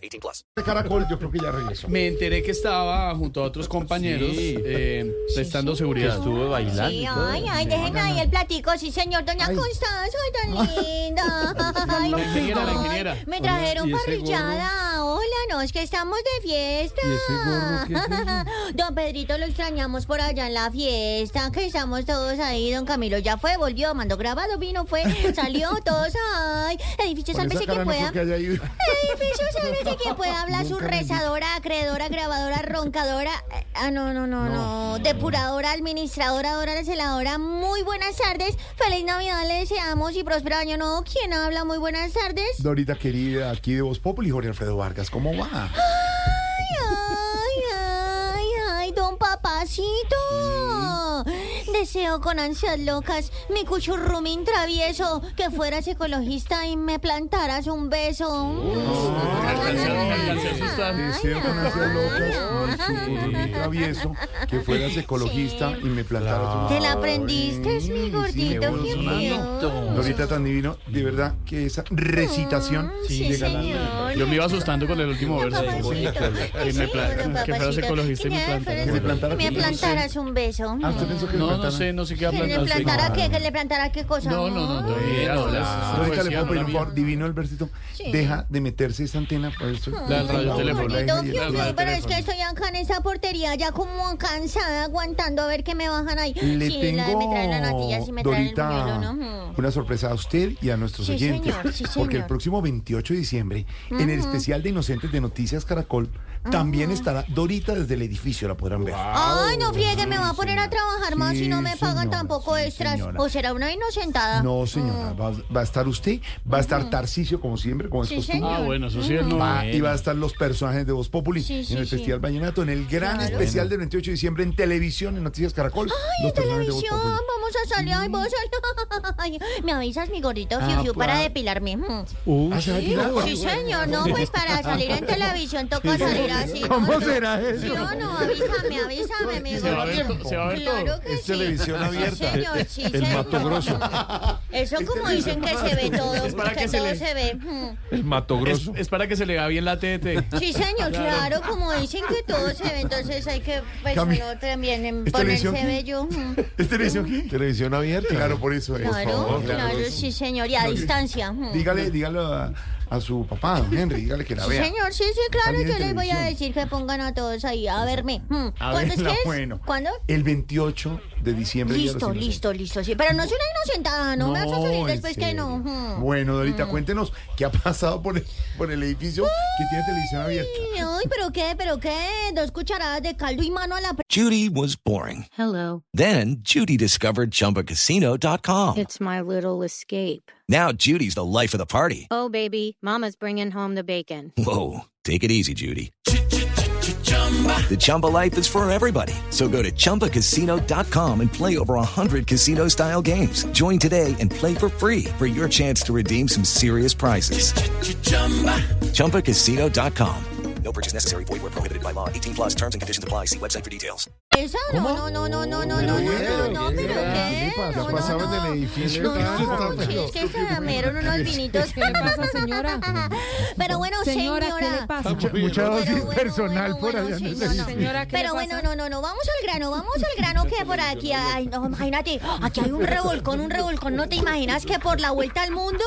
18 plus. Caracol, yo creo que ya regresó. Me enteré que estaba junto a otros compañeros eh, prestando seguridad. Estuvo bailando. Sí, ay, ay, dejen ahí el platico, sí, señor. Doña Constanza, ay, tan linda. Ay, La ingeniera, la ay, ingeniera. Me trajeron ¿y ese parrillada. Hola, es que estamos de fiesta. ¿Y ese gorro qué es Don Pedrito lo extrañamos por allá en la fiesta, que estamos todos ahí. Don Camilo ya fue, volvió, mandó grabado, vino, fue, salió, todos, ay. Edificio, sálvese quien pueda. Edificio, sálvese quien pueda hablar. Su rezadora, acreedora, grabadora, roncadora. eh, Ah, no, no, no, no. Depuradora, administradora, dora, celadora. Muy buenas tardes. Feliz Navidad le deseamos y próspero año nuevo. ¿Quién habla? Muy buenas tardes. Dorita querida, aquí de Voz Populi, Jorge Alfredo Vargas, ¿cómo va? Ay, ay, ay, ay, don papacito. Deseo con ansias locas mi cuchurrumín travieso que fueras ecologista y me plantaras un beso. Deseo con ansias locas, mi churrumín travieso, que fueras ecologista y me plantaras un... ¿Te la aprendiste, mi gordito? Qué feo. Dorita tan divino, de verdad que esa recitación Sí, de galán. Yo me iba asustando con el último verso. Que me pla- Sí, don que fueras papacito. ecologista y me plantaras. Que me plantaras me un beso. plantaras un beso. Ah, ¿usted pensó que No, no sé, no sé qué ¿Que le plantara qué? ¿Que le plantara qué cosa? No, no, no, poesía, le no puedo pedir un favor, divino el versito. Deja de meterse esa antena por eso. La radio pero es que teléfono. estoy acá en esa portería ya como cansada aguantando a ver que me bajan ahí. Le sí, la, tengo, me traen la natilla, sí me traen el Dorita, buñuelo, ¿no? una sorpresa a usted y a nuestros Sí, oyentes. señor, sí, Porque el próximo 28 de diciembre, en el especial de Inocentes de Noticias Caracol, también estará Dorita desde el edificio, la podrán ver. Ay, no friegue, me va a poner a trabajar más y no me pagan tampoco sí, extras. O será una inocentada. No, señora, va, va a estar usted, va a estar Tarcicio, como siempre, como es Sí, costumbre. señor. Ah, bueno, eso sí es no. Va- y va a estar los personajes de Voz Populi Sí, sí, en el sí. Festival Vallenato, en el gran Claro. especial del 28 de diciembre en televisión, en Noticias Caracol. Ay, los en televisión, vamos a salir, ay, vamos a salir. Ay, me avisas, mi gordito, fiu, Ah, fiu, para depilarme. Mm. Ah. Sí, señor, no, pues para salir en televisión toca salir ¿no? ¿Cómo No, será eso? ¿Sí o no? Avísame, avísame, mi Se va a ver, se va a ver todo. Claro que Es sí. televisión abierta. Sí, señor, sí, El señor. Mato Grosso. Eso como dicen que se ve todo, Es para que que se todo le- se ve. Mm. El Mato Es, Grosso. es para que se le vea bien la TT. Sí, señor, claro, como dicen que todo se ve, entonces hay que pues, uno también en ¿Es ponerse bello. Mm. ¿Es televisión qué? Televisión abierta. Claro, por eso. es. Claro, claro, sí, señor, y a distancia. Mm. Dígale, dígale a, a su papá, don Henry, dígale que la Sí, vea. señor, sí, sí, claro, yo les voy a decir que pongan a todos ahí a verme. Mm. A ¿Cuándo es verla, que es? bueno. ¿Cuándo? El 28 de diciembre. Listo, listo, listo, sí. Pero no soy una inocentada, no, me vas a después que no. Mm. Bueno, Dorita, cuéntenos qué ha pasado por el, por el edificio que tiene televisión abierta. Ay, ay, pero qué, pero qué, dos cucharadas de caldo y mano a la Judy was boring. Hello. Then Judy discovered ChumbaCasino.com. It's my little escape. Now Judy's the life of the party. Oh, baby, Mama's bringing home the bacon. Whoa, take it easy, Judy. The Chumba life is for everybody. So go to ChumbaCasino.com and play over 100 casino style games. Join today and play for free for your chance to redeem some serious prizes. ChumbaCasino.com. No purchase necessary. Void where prohibited by law. 18 plus terms and conditions apply. See website for details. Esa, no, no, no, no, no, no, no, no, no, no, pero qué. ¿Qué pasa? No, no, Pasaba en no. el edificio. No, ¿Qué no, sí, es que se dieron unos vinitos. ¿Qué le pasa, señora? Pero bueno, Señora. ¿qué le pasa? Mucha, dosis personal por allá sí. Señora, ¿qué Pero bueno, no, no, no, vamos al grano, vamos al grano que por aquí, ay, no, imagínate, aquí hay un revolcón, un revolcón, ¿no te imaginas que por la vuelta al mundo?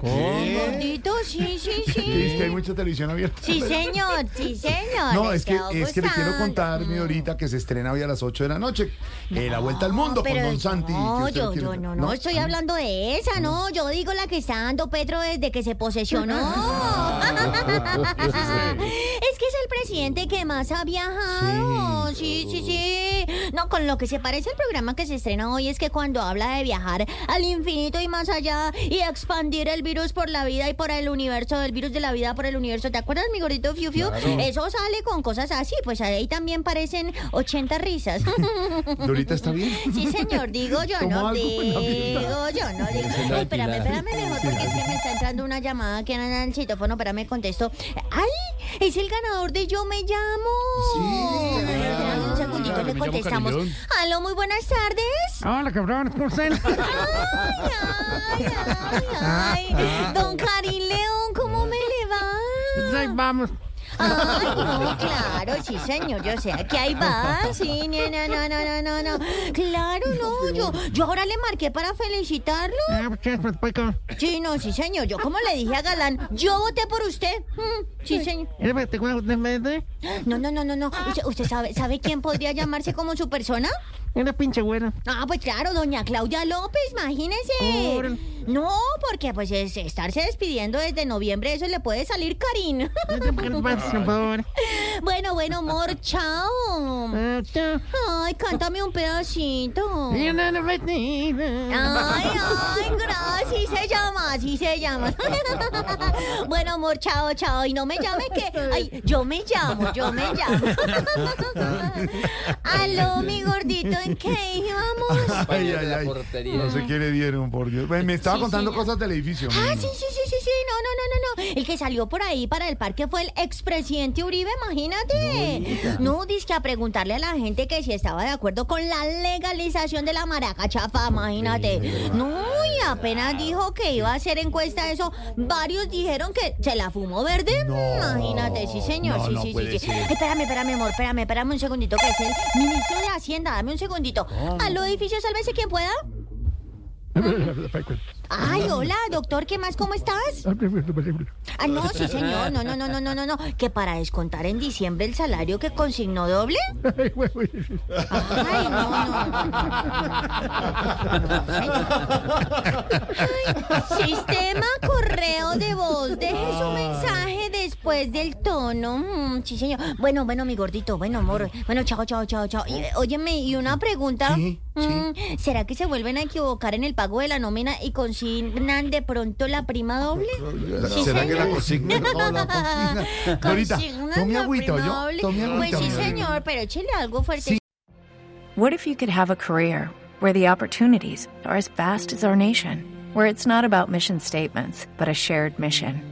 Gordito, sí, sí, ¿Qué dice que hay sí. mucha televisión abierta? Sí, señor, sí, señor. No, es que, es que le quiero contar, mi ahorita, que se estrena hoy a las 8 de la noche. eh, la vuelta al mundo con Don Santi. No, que yo, yo no, no, estoy hablando de esa, no. Yo digo la que está dando Petro desde que se posesionó. presidente que más ha viajado. Sí, sí, sí. No, con lo que se parece al programa que se estrena hoy es que cuando habla de viajar al infinito y más allá y expandir el virus por la vida y por el universo, el virus de la vida por el universo. ¿Te acuerdas, mi gordito Fiu Fiu? Eso sale con cosas así, pues ahí también parecen 80 risas. ¿Dorita está bien? Sí, señor, digo yo, ¿Tomó no digo yo, no digo. Ay, espérame, espérame mejor porque es que me está entrando una llamada que en el citófono, espérame, contesto. ¡Ay! Es el ganador de Yo Me Llamo. Sí. Espérame un segundito, le me llamo contestamos. Aló, muy buenas tardes. Hola, cabrón, ¿cómo están? Ay, ay, ay, ay. Don Karim León, ¿cómo me le va? Ahí vamos. Ay, no, claro, sí, señor, yo sé que ahí va, sí, no, no, no, no, no, no. Claro, no, yo, yo ahora le marqué para felicitarlo. Ah. Pues, pues. Sí, no, sí, señor, yo como le dije a Galán, yo voté por usted. Mm, sí, señor. No, no, no, no, no. ¿Usted, usted sabe, sabe quién podría llamarse como su persona? Era pinche güera. Ah, pues claro, doña Claudia López, imagínese. Órale. No, porque pues es estarse despidiendo desde noviembre, eso le puede salir Karin. ¿Por por bueno, bueno, amor, chao. Ah, chao. Ay, cántame un pedacito. Ay, ay, gracias, se llama, así se llama. bueno, amor, chao, chao. Y no me llame que. Ay, yo me llamo, yo me llamo. Aló, mi gordito, ¿en qué íbamos? Ay, ay, ay. No sé qué le dieron, por Dios. Me estaba Sí, contando cosas del edificio. Ah, sí, sí, sí, sí, El que salió por ahí para el parque fue el expresidente Uribe, imagínate. No, que a preguntarle a la gente que si estaba de acuerdo con la legalización de la maraca chafa, imagínate. No, y apenas dijo que iba a hacer encuesta eso, varios dijeron que se la fumó verde. Imagínate, sí, señor, No, sí, no sí, sí, sí. Espérame, espérame, amor, espérame, espérame un segundito, que es el ministro de Hacienda, dame un segundito. Aló, edificio, sálvese quien pueda. Ay, hola, doctor, ¿qué más? ¿Cómo estás? Ah, no, sí, señor. No, no, no, no, no, no, no. Que para descontar en diciembre el salario que consignó doble. Ay, no, no. Ay, sistema correo de voz. Deje su mensaje después del tono. Mm, sí, señor. Bueno, bueno, mi gordito. Bueno, amor. Bueno, chao, chao, chao, chao. Y, eh, óyeme, y una pregunta. Sí, sí. Mm, ¿Será que se vuelven a equivocar en el pago de la nómina y consignan de pronto la prima doble? Sí, ¿Será que la señor. consigna? No, la. Dorita, Consignan tome agüita, ¿yo? Tome agüita. Pues sí, señor, pero échele algo fuerte. Sí. What if you could have a career where the opportunities are as vast as our nation, where it's not about mission statements, but a shared mission?